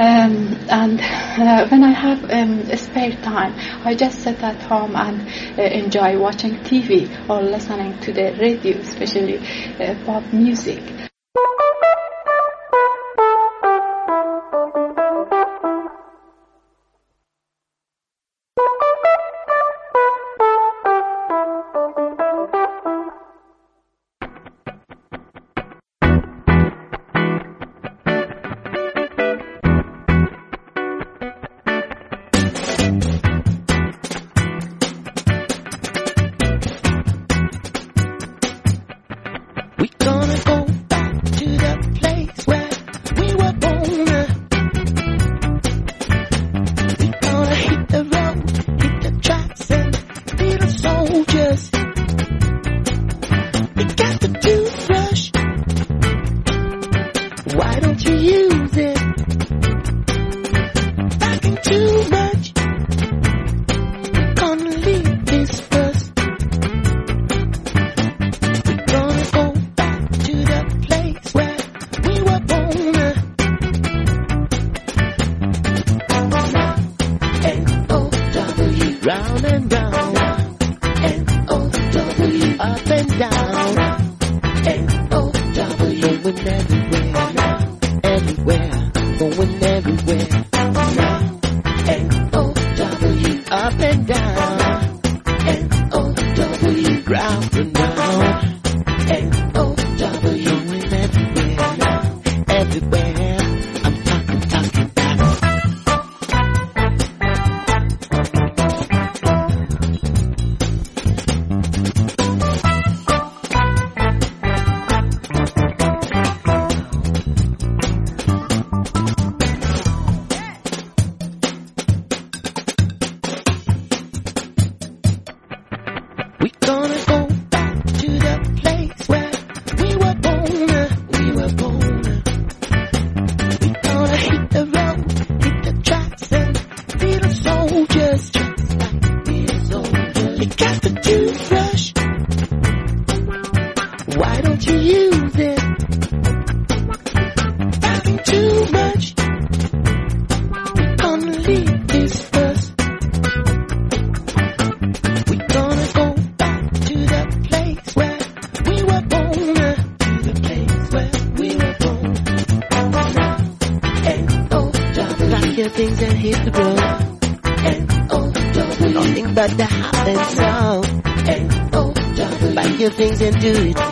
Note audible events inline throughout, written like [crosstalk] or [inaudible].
Um, and uh, when I have um, spare time, I just sit at home and uh, enjoy watching TV or listening to the radio, especially uh, pop music. do it.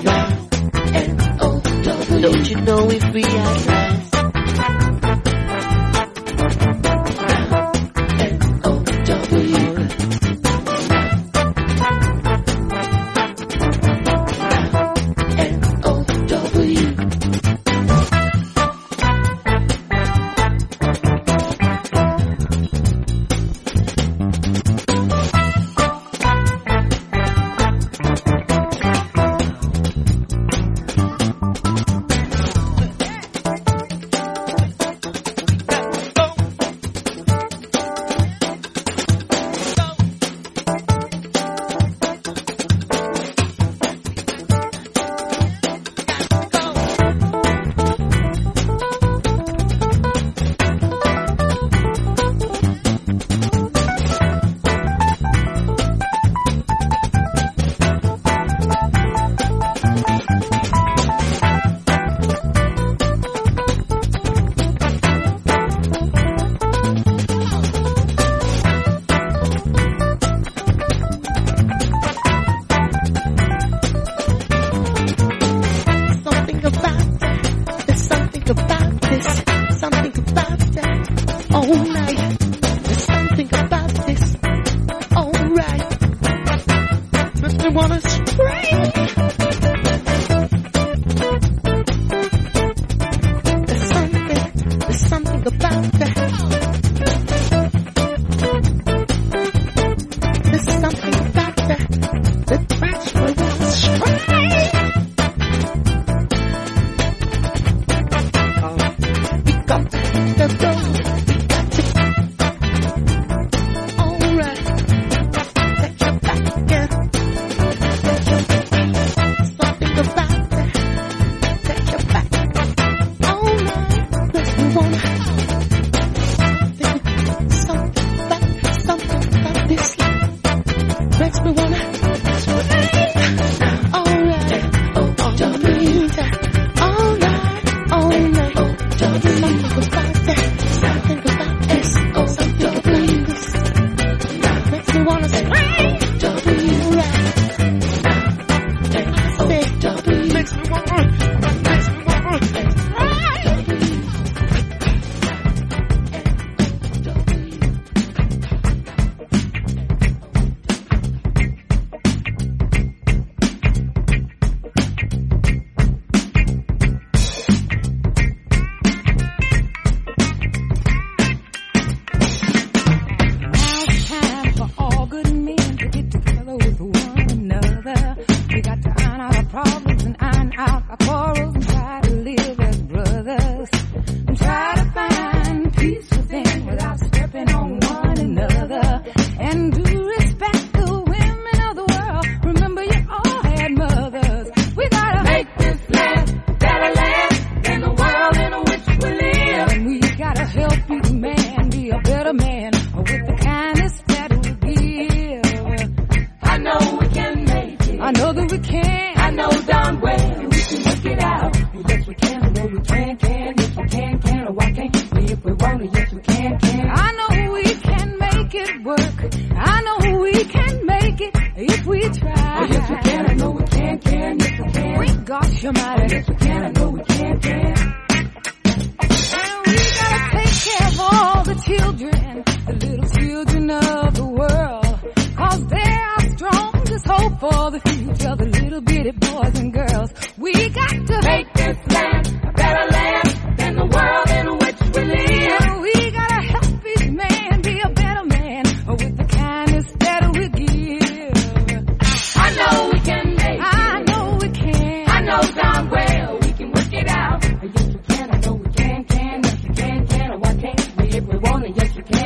if we wanna, yes we can.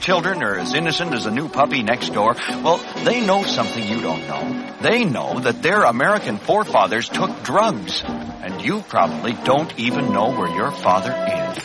Children are as innocent as a new puppy next door, well, they know something you don't know. They know that their American forefathers took drugs. And you probably don't even know where your father is.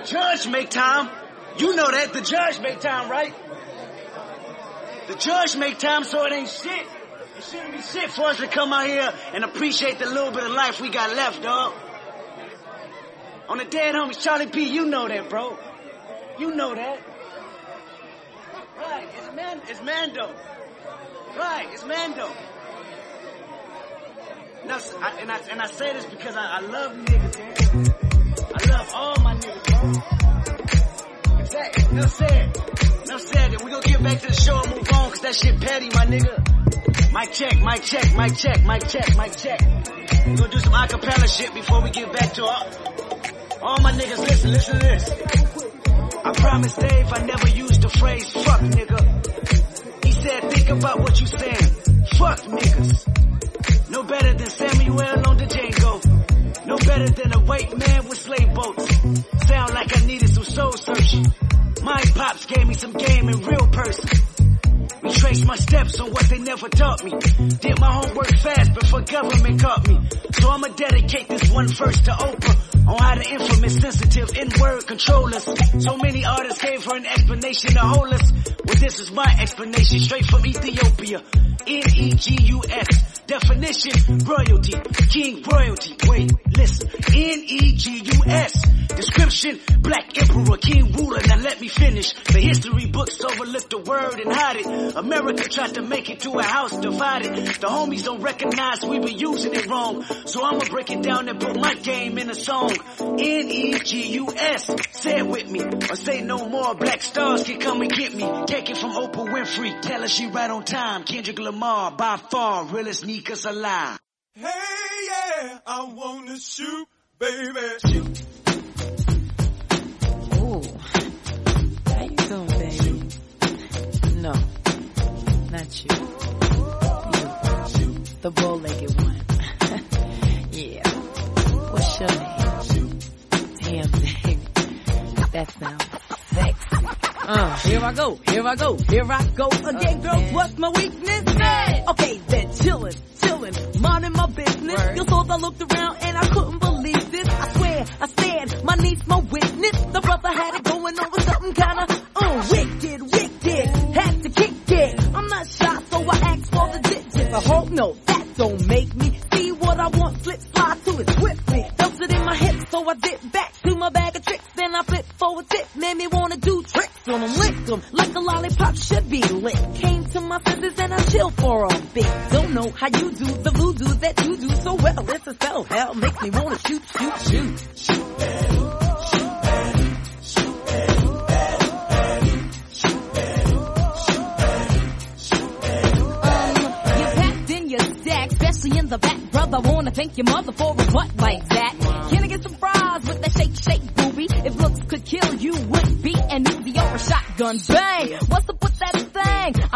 The judge make time. You know that. The judge make time, right? The judge make time, so it ain't shit. It shouldn't be shit for us to come out here and appreciate the little bit of life we got left, dog. On the dead homies, Charlie P, you know that, bro. You know that. Right, it's man, it's Mando. Right, it's Mando. Now, I, and I and I say this because I, I love niggas. I love all my niggas. Exactly. Enough said. Enough said. And we gonna get back to the show and move on, cause that shit petty, my nigga. Mic check, mic check, mic check, mic check, mic check. We gonna do some acapella shit before we get back to all my niggas, listen, listen to this. I promised Dave I never used the phrase fuck nigga. He said, think about what you saying. Fuck niggas. No better than Samuel on the Django. No better than a white man with slave boats. Sound like I needed some soul searching. My pops gave me some game in real person. Retrace my steps on what they never taught me. Did my homework fast before government caught me. So I'ma dedicate this one verse to Oprah on how the infamous sensitive N-word control us. So many artists gave her an explanation to hold us. Well, this is my explanation straight from Ethiopia. N-E-G-U-S. Definition, royalty, king royalty. Wait, listen. N-E-G-U-S. Description, black emperor, king ruler. Now let me finish. The history books overlook the word and hide it. America tried to make it to a house divided. The homies don't recognize we been using it wrong. So I'ma break it down and put my game in a song. N-E-G-U-S. Say it with me. Or say no more. Black stars can come and get me. Take it from Oprah Winfrey. Tell her she right on time. Kendrick Lamar, by far, realest sneakers alive. Hey, yeah, I wanna shoot, baby. Shoot. Ooh. How you doing, baby? No. Not you. You. The bow-legged one. [laughs] yeah. What's your name? Damn, baby. That sounds sexy. Uh, here I go, here I go, here I go again, girls. man. What's my weakness? Okay, then chillin', chillin', minding my business. Word. Yo Salt I looked around and I couldn't believe this. I swear, I said, my niece, my witness. The brother had it going on with something kinda, uh, wicked, wicked. Had to kick it. I'm not shy, so I asked for the digits. I hope no, that don't make me see what I want. Flip fly to it swiftly. Felt it in my hips, so I dip back to my bag of tricks. Then I flip forward tip, made me wanna do tricks on them, lick them like a lollipop should be lit. Came to my senses and I chill for a. Don't how you do the voodoo that you do so well. It's a spell, hell makes me wanna shoot, shoot, shoot. Um, you packed in your stack, especially in the back, brother. Wanna thank your mother for a butt like that. Can I get some fries with that shake, shake, booby? If looks could kill you, would be an Uzi or a shotgun. Bang!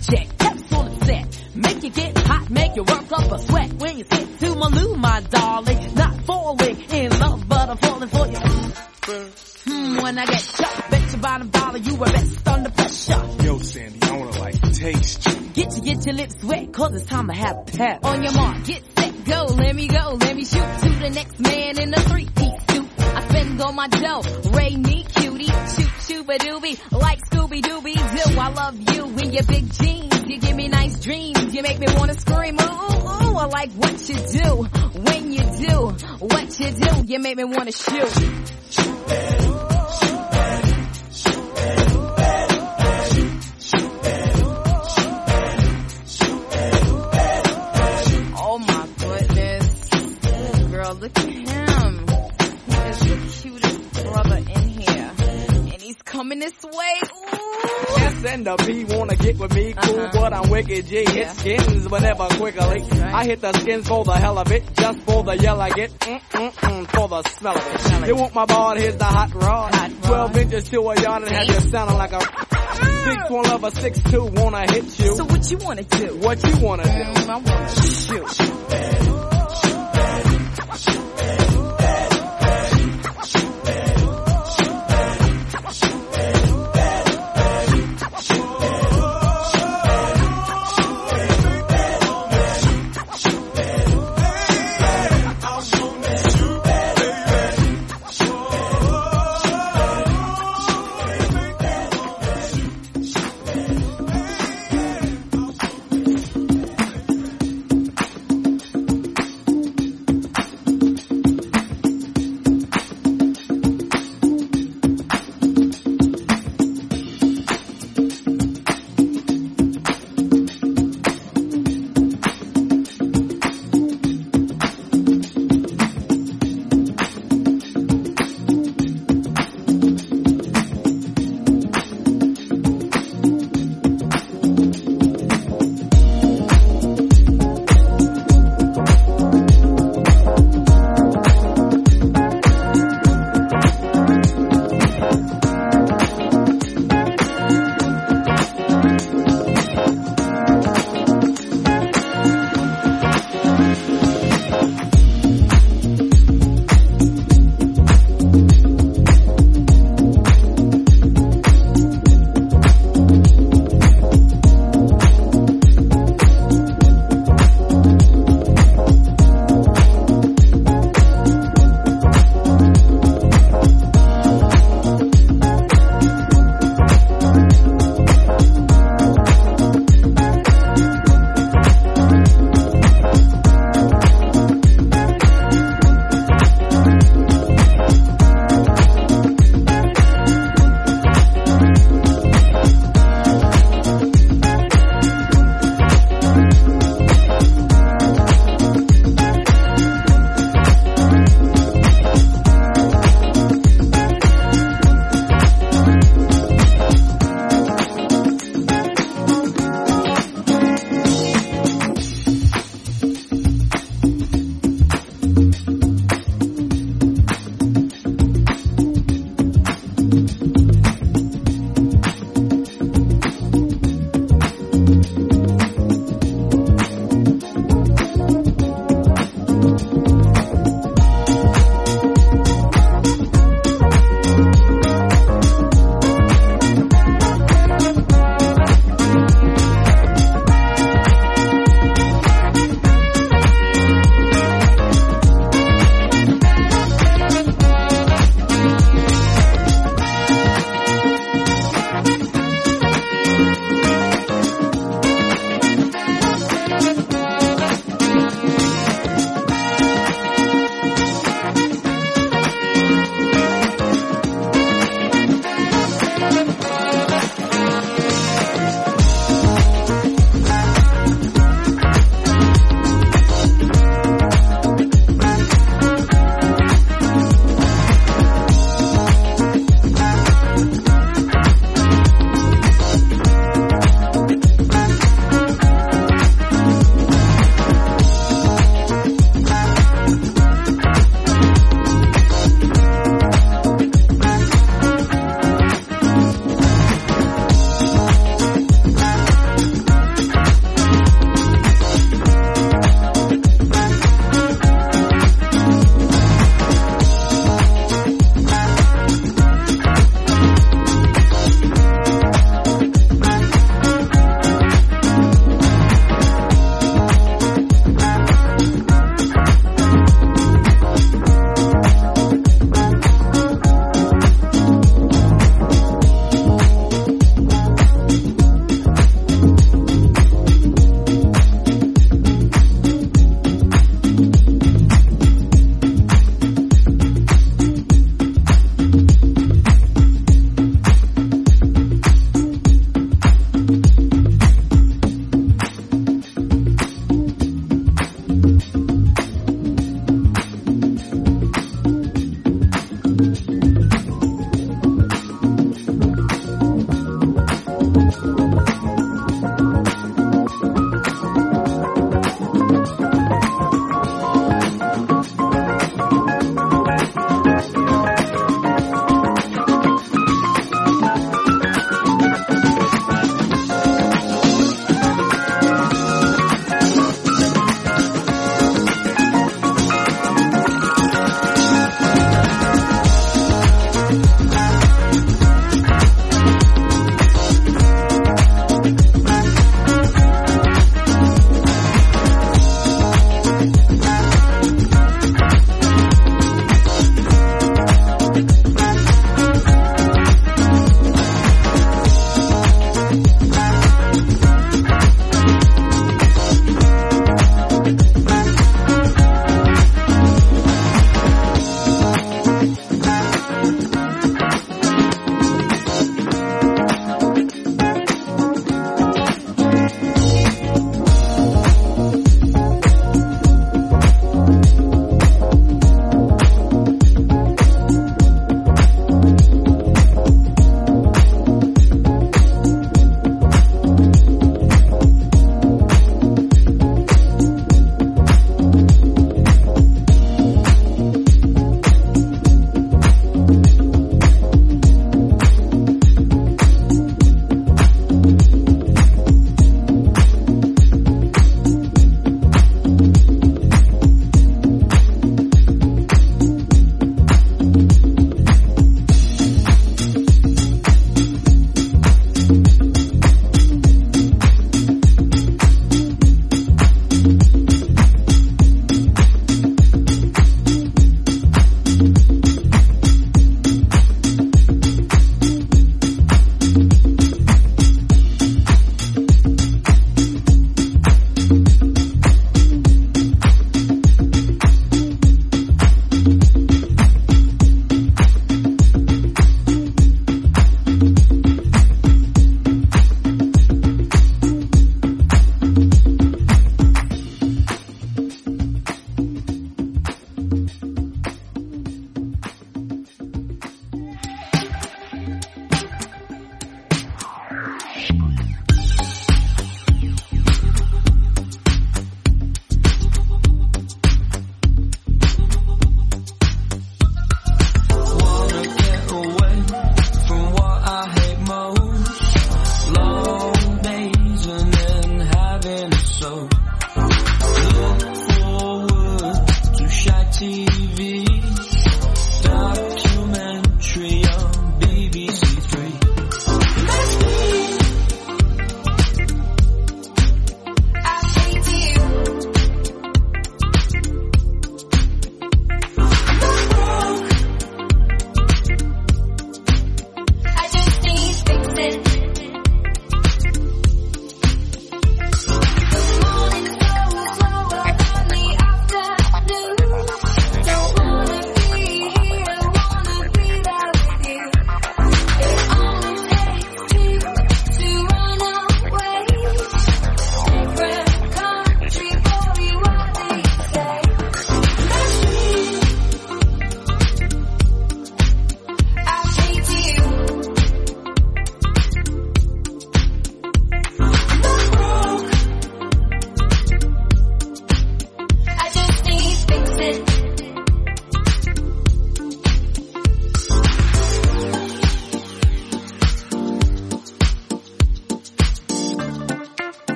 Well, let me bring it back to the subject. Pepsi make you work up a sweat when you sit to my loo, my darling. Not falling in love, but I'm falling for you. Hmm, when I get shot, bet your bottom dollar you were best under pressure. Yo, Sandy, I wanna like taste you. Get you, get your lips wet, cause it's time to have pep. But never quickly. I hit the skins for the hell of it, just for the yell I get, mm mm mm, for the smell of it. You want my ball? Here's the hot rod. Twelve inches to a yard and have you sounding like a six one lover, six two wanna hit you. So what you wanna do? what you wanna do? I wanna shoot.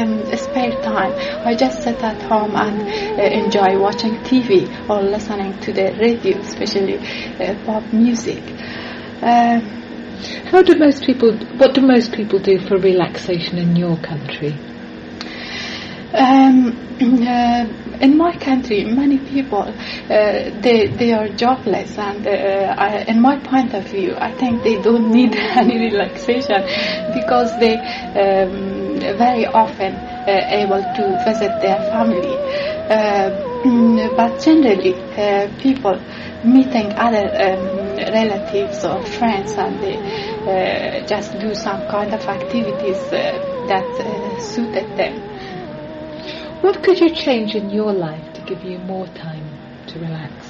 Um, spare time, I just sit at home and uh, enjoy watching TV or listening to the radio, especially uh, pop music. Um, How do most people? What do most people do for relaxation in your country? Um, [clears throat] uh, in my country, many people uh, they they are jobless, and uh, I, in my point of view, I think they don't need [laughs] any relaxation because they um, very often uh, able to visit their family. Mm, but generally, people meeting other um, relatives or friends, and they uh, just do some kind of activities uh, that uh, suited them. What could you change in your life to give you more time to relax?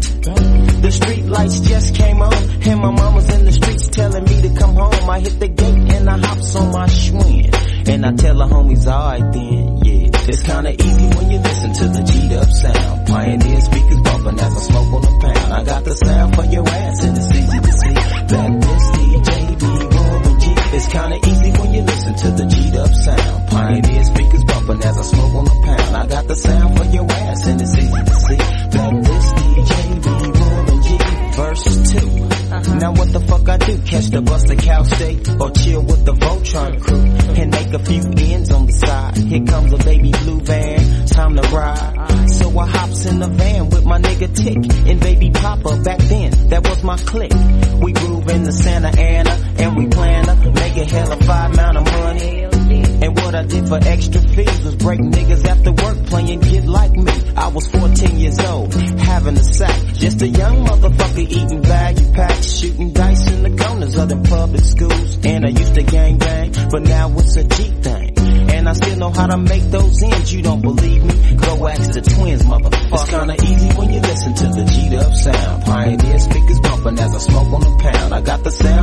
The street lights just came on, and my mama's in the streets telling me to come home. I hit the gate and I hops on my Schwinn. And I tell the homies, alright then, yeah. It's kinda easy when you listen to the G'd up sound. Pioneer speakers bumping as I smoke on the pound. I got the sound for your ass and it's easy to see this DJ be Warren G. It's kinda easy when you listen to the G'd up sound. Pioneer speakers bumping as I smoke on the pound. I got the sound for your ass and it's easy to see that this DJ be Warren G. Verse 2. Uh-huh. Now what the fuck I do? Catch the bus to Cal State or chill with the Voltron crew and make a few ends on the side. Here comes a baby blue van, time to ride. So I hops in the van with my nigga Tick and baby Papa. Back then, that was my clique. We groove in the Santa Ana Just a young motherfucker eating value packs, shooting dice in the corners of them public schools. And I used to gang bang, but now it's a G thing. And I still know how to make those ends. You don't believe me? Go ask the twins, motherfucker. It's kinda easy when you listen to the G'd up sound. Pioneer speakers bumping as I smoke on the pound. I got the sound